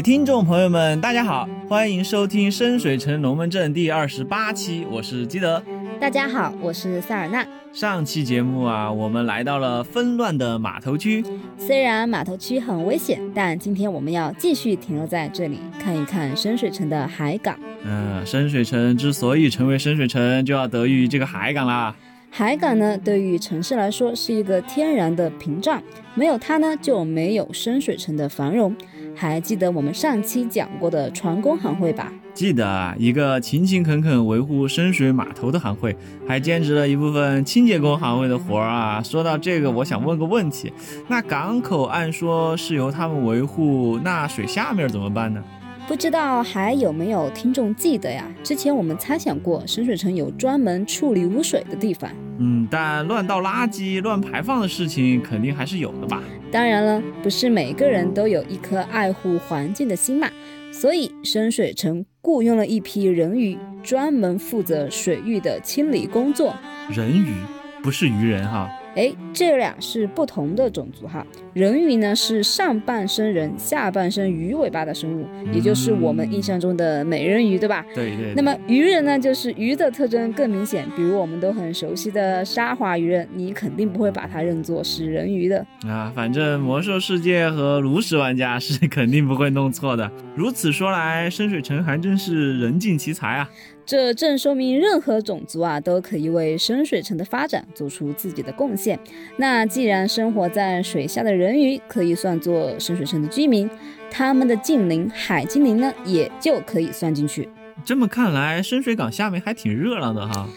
位听众朋友们，大家好，欢迎收听深水城龙门阵第二十八期，我是基德。大家好，我是塞尔纳。上期节目啊，我们来到了纷乱的码头区。虽然码头区很危险，但今天我们要继续停留在这里，看一看深水城的海港。嗯，深水城之所以成为深水城，就要得益于这个海港啦。海港呢，对于城市来说是一个天然的屏障，没有它呢，就没有深水城的繁荣。还记得我们上期讲过的船工行会吧？记得啊，一个勤勤恳恳维护深水码头的行会，还兼职了一部分清洁工行会的活儿啊。说到这个，我想问个问题：那港口按说是由他们维护，那水下面怎么办呢？不知道还有没有听众记得呀？之前我们猜想过深水城有专门处理污水的地方。嗯，但乱倒垃圾、乱排放的事情肯定还是有的吧？当然了，不是每个人都有一颗爱护环境的心嘛。所以深水城雇佣了一批人鱼，专门负责水域的清理工作。人鱼，不是鱼人哈。哎，这俩是不同的种族哈。人鱼呢是上半身人，下半身鱼尾巴的生物，也就是我们印象中的美人鱼，对吧？对对。那么鱼人呢，就是鱼的特征更明显，比如我们都很熟悉的沙华鱼人，你肯定不会把它认作是人鱼的啊。反正魔兽世界和炉石玩家是肯定不会弄错的。如此说来，深水城还真是人尽其才啊。这正说明任何种族啊都可以为深水城的发展做出自己的贡献。那既然生活在水下的人鱼可以算作深水城的居民，他们的近邻海精灵呢也就可以算进去。这么看来，深水港下面还挺热闹的哈。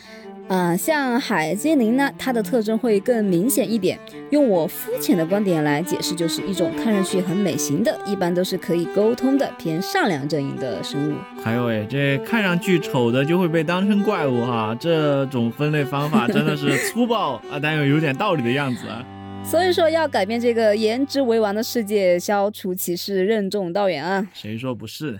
啊，像海精灵呢，它的特征会更明显一点。用我肤浅的观点来解释，就是一种看上去很美型的，一般都是可以沟通的偏善良阵营的生物。还有哎，这看上去丑的就会被当成怪物哈，这种分类方法真的是粗暴啊，但又有点道理的样子啊。所以说要改变这个颜值为王的世界，消除歧视，任重道远啊！谁说不是？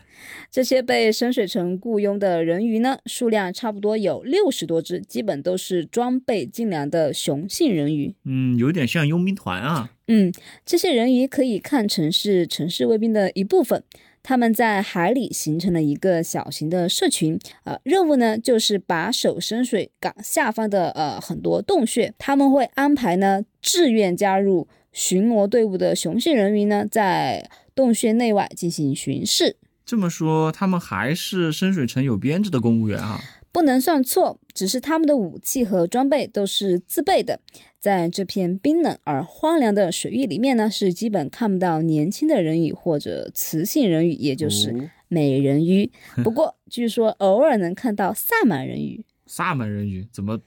这些被深水城雇佣的人鱼呢，数量差不多有六十多只，基本都是装备精良的雄性人鱼。嗯，有点像佣兵团啊。嗯，这些人鱼可以看成是城市卫兵的一部分。他们在海里形成了一个小型的社群，呃，任务呢就是把手深水港下方的呃很多洞穴。他们会安排呢志愿加入巡逻队伍的雄性人鱼呢，在洞穴内外进行巡视。这么说，他们还是深水城有编制的公务员啊？不能算错，只是他们的武器和装备都是自备的。在这片冰冷而荒凉的水域里面呢，是基本看不到年轻的人鱼或者雌性人鱼，也就是美人鱼。不过，据说偶尔能看到萨满人鱼。萨满人鱼怎么？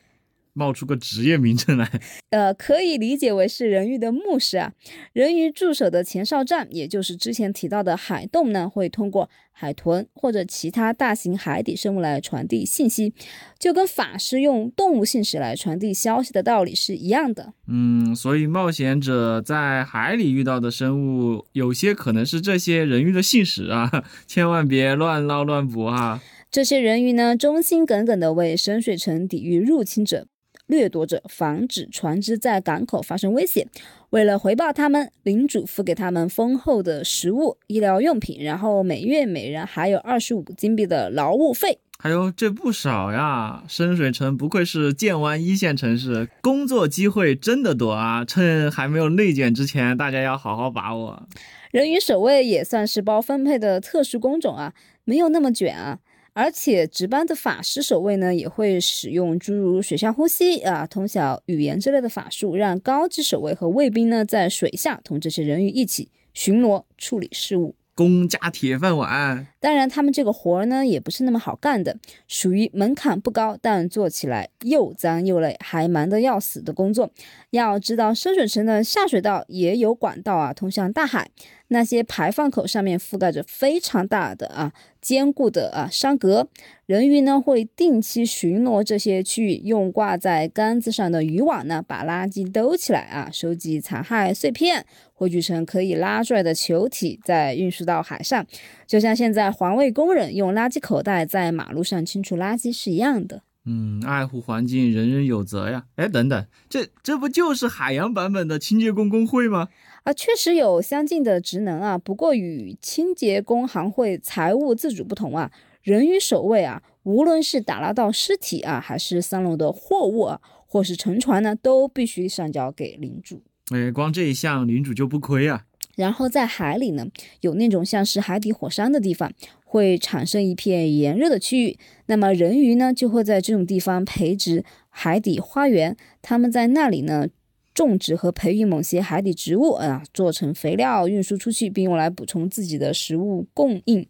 冒出个职业名称来，呃，可以理解为是人鱼的牧师啊。人鱼驻守的前哨站，也就是之前提到的海洞呢，会通过海豚或者其他大型海底生物来传递信息，就跟法师用动物信使来传递消息的道理是一样的。嗯，所以冒险者在海里遇到的生物，有些可能是这些人鱼的信使啊，千万别乱捞乱捕哈。这些人鱼呢，忠心耿耿地为深水城抵御入侵者。掠夺者防止船只在港口发生危险。为了回报他们，领主付给他们丰厚的食物、医疗用品，然后每月每人还有二十五金币的劳务费。还有这不少呀！深水城不愧是建湾一线城市，工作机会真的多啊！趁还没有内卷之前，大家要好好把握。人鱼守卫也算是包分配的特殊工种啊，没有那么卷啊。而且值班的法师守卫呢，也会使用诸如水下呼吸啊、通晓语言之类的法术，让高级守卫和卫兵呢在水下同这些人鱼一起巡逻处理事务。公家铁饭碗。当然，他们这个活儿呢，也不是那么好干的，属于门槛不高，但做起来又脏又累，还忙得要死的工作。要知道，深水城的下水道也有管道啊，通向大海。那些排放口上面覆盖着非常大的啊坚固的啊山格，人鱼呢会定期巡逻这些区域，用挂在杆子上的渔网呢把垃圾兜起来啊，收集残骸碎片，汇聚成可以拉出来的球体，再运输到海上，就像现在 环卫工人用垃圾口袋在马路上清除垃圾是一样的。嗯，爱护环境，人人有责呀。哎，等等，这这不就是海洋版本的清洁工工会吗？啊，确实有相近的职能啊，不过与清洁工行会财务自主不同啊，人鱼守卫啊，无论是打捞到尸体啊，还是三楼的货物啊，或是沉船呢，都必须上交给领主。哎，光这一项领主就不亏啊。然后在海里呢，有那种像是海底火山的地方，会产生一片炎热的区域，那么人鱼呢就会在这种地方培植海底花园，他们在那里呢。种植和培育某些海底植物啊，做成肥料运输出去，并用来补充自己的食物供应。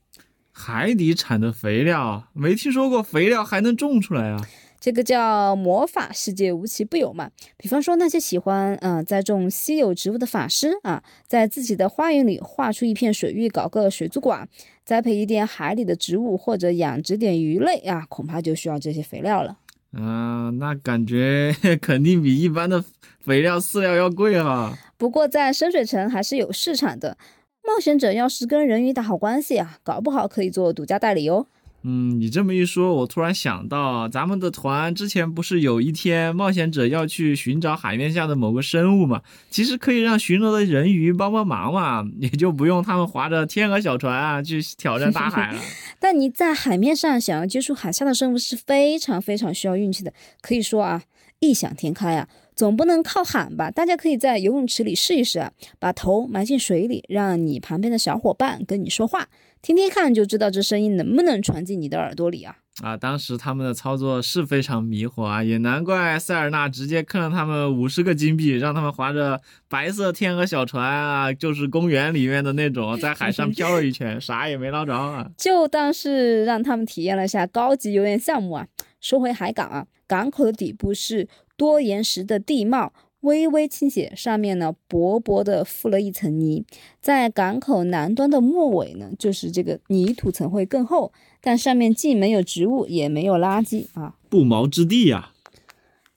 海底产的肥料，没听说过肥料还能种出来啊？这个叫魔法世界无奇不有嘛。比方说那些喜欢啊栽种稀有植物的法师啊，在自己的花园里画出一片水域，搞个水族馆，栽培一点海里的植物或者养殖点鱼类啊，恐怕就需要这些肥料了。嗯，那感觉 肯定比一般的肥料饲料要贵哈。不过在深水城还是有市场的。冒险者要是跟人鱼打好关系啊，搞不好可以做独家代理哦。嗯，你这么一说，我突然想到，咱们的团之前不是有一天冒险者要去寻找海面下的某个生物嘛？其实可以让巡逻的人鱼帮帮忙嘛，也就不用他们划着天鹅小船啊去挑战大海了。但你在海面上想要接触海下的生物是非常非常需要运气的，可以说啊，异想天开啊，总不能靠喊吧？大家可以在游泳池里试一试啊，把头埋进水里，让你旁边的小伙伴跟你说话。听听看就知道这声音能不能传进你的耳朵里啊！啊，当时他们的操作是非常迷惑啊，也难怪塞尔纳直接坑了他们五十个金币，让他们划着白色天鹅小船啊，就是公园里面的那种，在海上漂了一圈，啥也没捞着啊。就当是让他们体验了一下高级游园项目啊。说回海港啊，港口的底部是多岩石的地貌。微微倾斜，上面呢薄薄的覆了一层泥。在港口南端的末尾呢，就是这个泥土层会更厚，但上面既没有植物，也没有垃圾啊，不毛之地呀。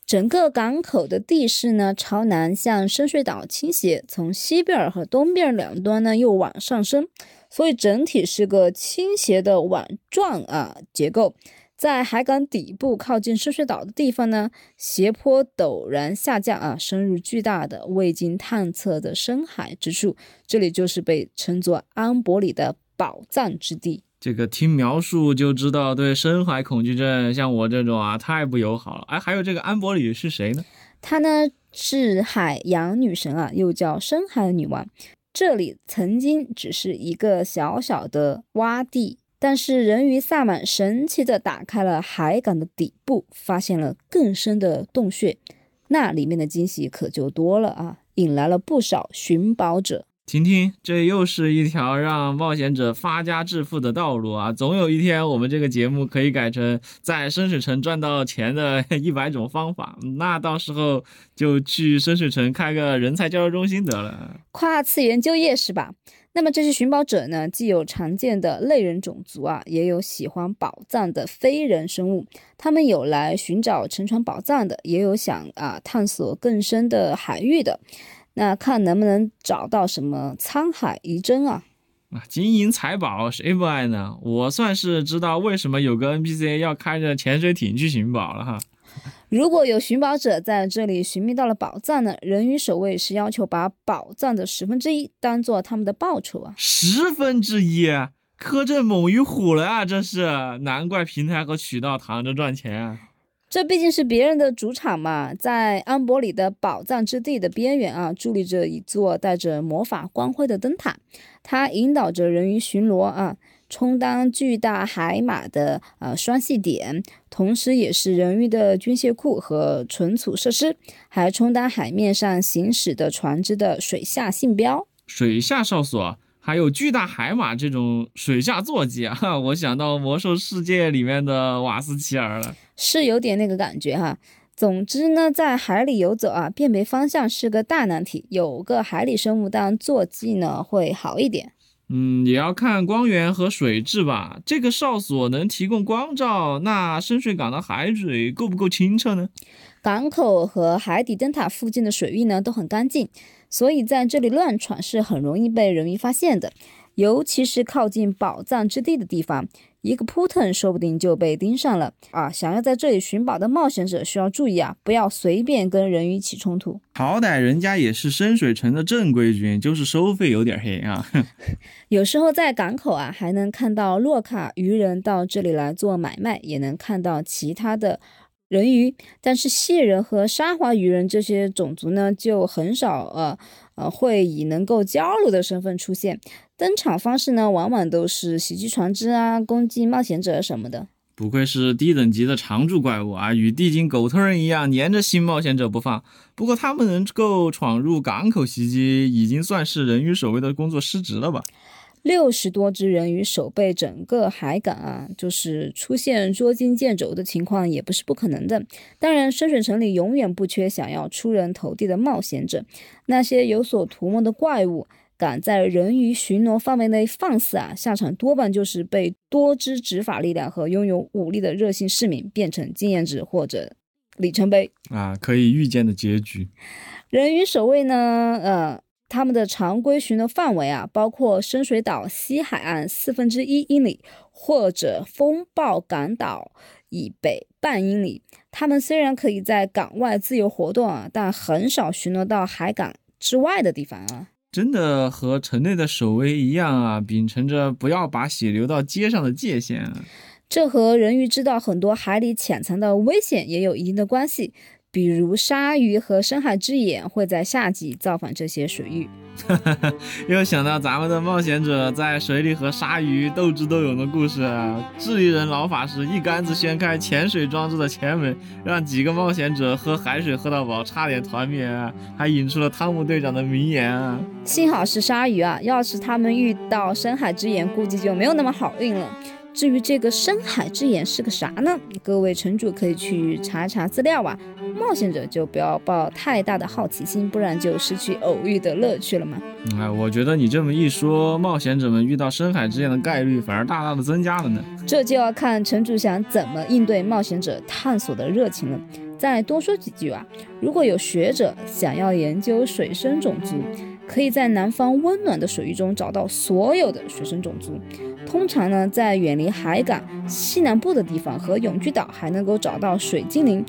整个港口的地势呢朝南向深水岛倾斜，从西边和东边两端呢又往上升，所以整体是个倾斜的碗状啊结构。在海港底部靠近深水岛的地方呢，斜坡陡然下降啊，深入巨大的未经探测的深海之处，这里就是被称作安伯里的宝藏之地。这个听描述就知道，对深海恐惧症像我这种啊，太不友好了。哎，还有这个安伯里是谁呢？她呢是海洋女神啊，又叫深海女王。这里曾经只是一个小小的洼地。但是人鱼萨满神奇地打开了海港的底部，发现了更深的洞穴，那里面的惊喜可就多了啊，引来了不少寻宝者。听听，这又是一条让冒险者发家致富的道路啊！总有一天，我们这个节目可以改成在深水城赚到钱的一百种方法，那到时候就去深水城开个人才交流中心得了，跨次元就业是吧？那么这些寻宝者呢，既有常见的类人种族啊，也有喜欢宝藏的非人生物。他们有来寻找沉船宝藏的，也有想啊探索更深的海域的。那看能不能找到什么沧海遗珍啊！啊，金银财宝谁不爱呢？我算是知道为什么有个 NPC 要开着潜水艇去寻宝了哈。如果有寻宝者在这里寻觅到了宝藏呢？人鱼守卫是要求把宝藏的十分之一当做他们的报酬啊！十分之一，苛政猛于虎了啊！这是难怪平台和渠道躺着赚钱。这毕竟是别人的主场嘛，在安博里的宝藏之地的边缘啊，伫立着一座带着魔法光辉的灯塔，它引导着人鱼巡逻啊。充当巨大海马的呃双系点，同时也是人鱼的军械库和存储设施，还充当海面上行驶的船只的水下信标。水下哨所，还有巨大海马这种水下坐骑啊！我想到魔兽世界里面的瓦斯奇尔了，是有点那个感觉哈。总之呢，在海里游走啊，辨别方向是个大难题，有个海里生物当坐骑呢会好一点。嗯，也要看光源和水质吧。这个哨所能提供光照，那深水港的海水够不够清澈呢？港口和海底灯塔附近的水域呢都很干净，所以在这里乱闯是很容易被人民发现的。尤其是靠近宝藏之地的地方，一个扑腾说不定就被盯上了啊！想要在这里寻宝的冒险者需要注意啊，不要随便跟人鱼起冲突。好歹人家也是深水城的正规军，就是收费有点黑啊。有时候在港口啊，还能看到洛卡鱼人到这里来做买卖，也能看到其他的。人鱼，但是蟹人和沙华鱼人这些种族呢，就很少呃呃会以能够交流的身份出现，登场方式呢，往往都是袭击船只啊，攻击冒险者什么的。不愧是低等级的常驻怪物啊，与地精狗头人一样，粘着新冒险者不放。不过他们能够闯入港口袭击，已经算是人鱼守卫的工作失职了吧？六十多只人鱼守备整个海港啊，就是出现捉襟见肘的情况也不是不可能的。当然，深水城里永远不缺想要出人头地的冒险者。那些有所图谋的怪物，敢在人鱼巡逻范围内放肆啊，下场多半就是被多支执法力量和拥有武力的热心市民变成经验值或者里程碑啊，可以预见的结局。人鱼守卫呢，呃。他们的常规巡逻范围啊，包括深水岛西海岸四分之一英里，或者风暴港岛以北半英里。他们虽然可以在港外自由活动啊，但很少巡逻到海港之外的地方啊。真的和城内的守卫一样啊，秉承着不要把血流到街上的界限。啊。这和人鱼知道很多海里潜藏的危险也有一定的关系。比如鲨鱼和深海之眼会在夏季造访这些水域。又想到咱们的冒险者在水里和鲨鱼斗智斗勇的故事。啊智利人老法师一竿子掀开潜水装置的前门，让几个冒险者喝海水喝到饱，差点团灭，啊还引出了汤姆队长的名言啊！幸好是鲨鱼啊，要是他们遇到深海之眼，估计就没有那么好运了。至于这个深海之眼是个啥呢？各位城主可以去查查资料啊。冒险者就不要抱太大的好奇心，不然就失去偶遇的乐趣了嘛。哎，我觉得你这么一说，冒险者们遇到深海之恋的概率反而大大的增加了呢。这就要看城主想怎么应对冒险者探索的热情了。再多说几句啊，如果有学者想要研究水生种族，可以在南方温暖的水域中找到所有的水生种族。通常呢，在远离海港西南部的地方和永居岛还能够找到水精灵，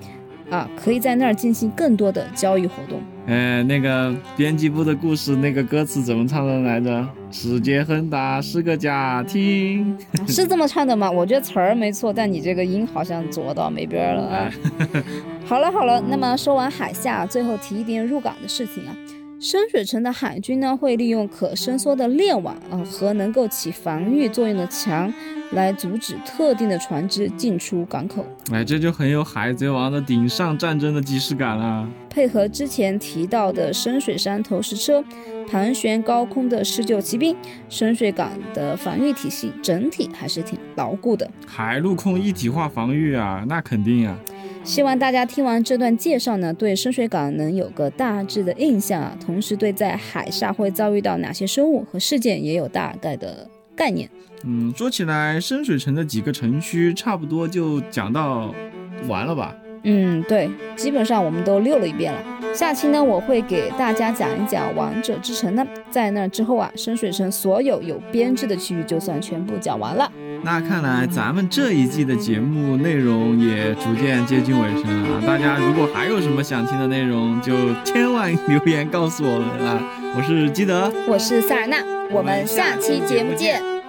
啊，可以在那儿进行更多的交易活动。哎，那个编辑部的故事，那个歌词怎么唱的来着？世界很大，是个家庭，是这么唱的吗？我觉得词儿没错，但你这个音好像左到没边了啊。好了好了，那么说完海下，最后提一点入港的事情啊。深水城的海军呢，会利用可伸缩的链网啊和能够起防御作用的墙，来阻止特定的船只进出港口。哎，这就很有海贼王的顶上战争的即视感了。配合之前提到的深水山投石车，盘旋高空的施救骑兵，深水港的防御体系整体还是挺牢固的。海陆空一体化防御啊，那肯定呀。希望大家听完这段介绍呢，对深水港能有个大致的印象啊，同时对在海上会遭遇到哪些生物和事件也有大概的概念。嗯，说起来，深水城的几个城区差不多就讲到完了吧？嗯，对，基本上我们都溜了一遍了。下期呢，我会给大家讲一讲王者之城呢，在那之后啊，深水城所有有编制的区域就算全部讲完了。那看来咱们这一季的节目内容也逐渐接近尾声了。大家如果还有什么想听的内容，就千万 留言告诉我们啊！我是基德，我是塞尔纳，我们下期节目见。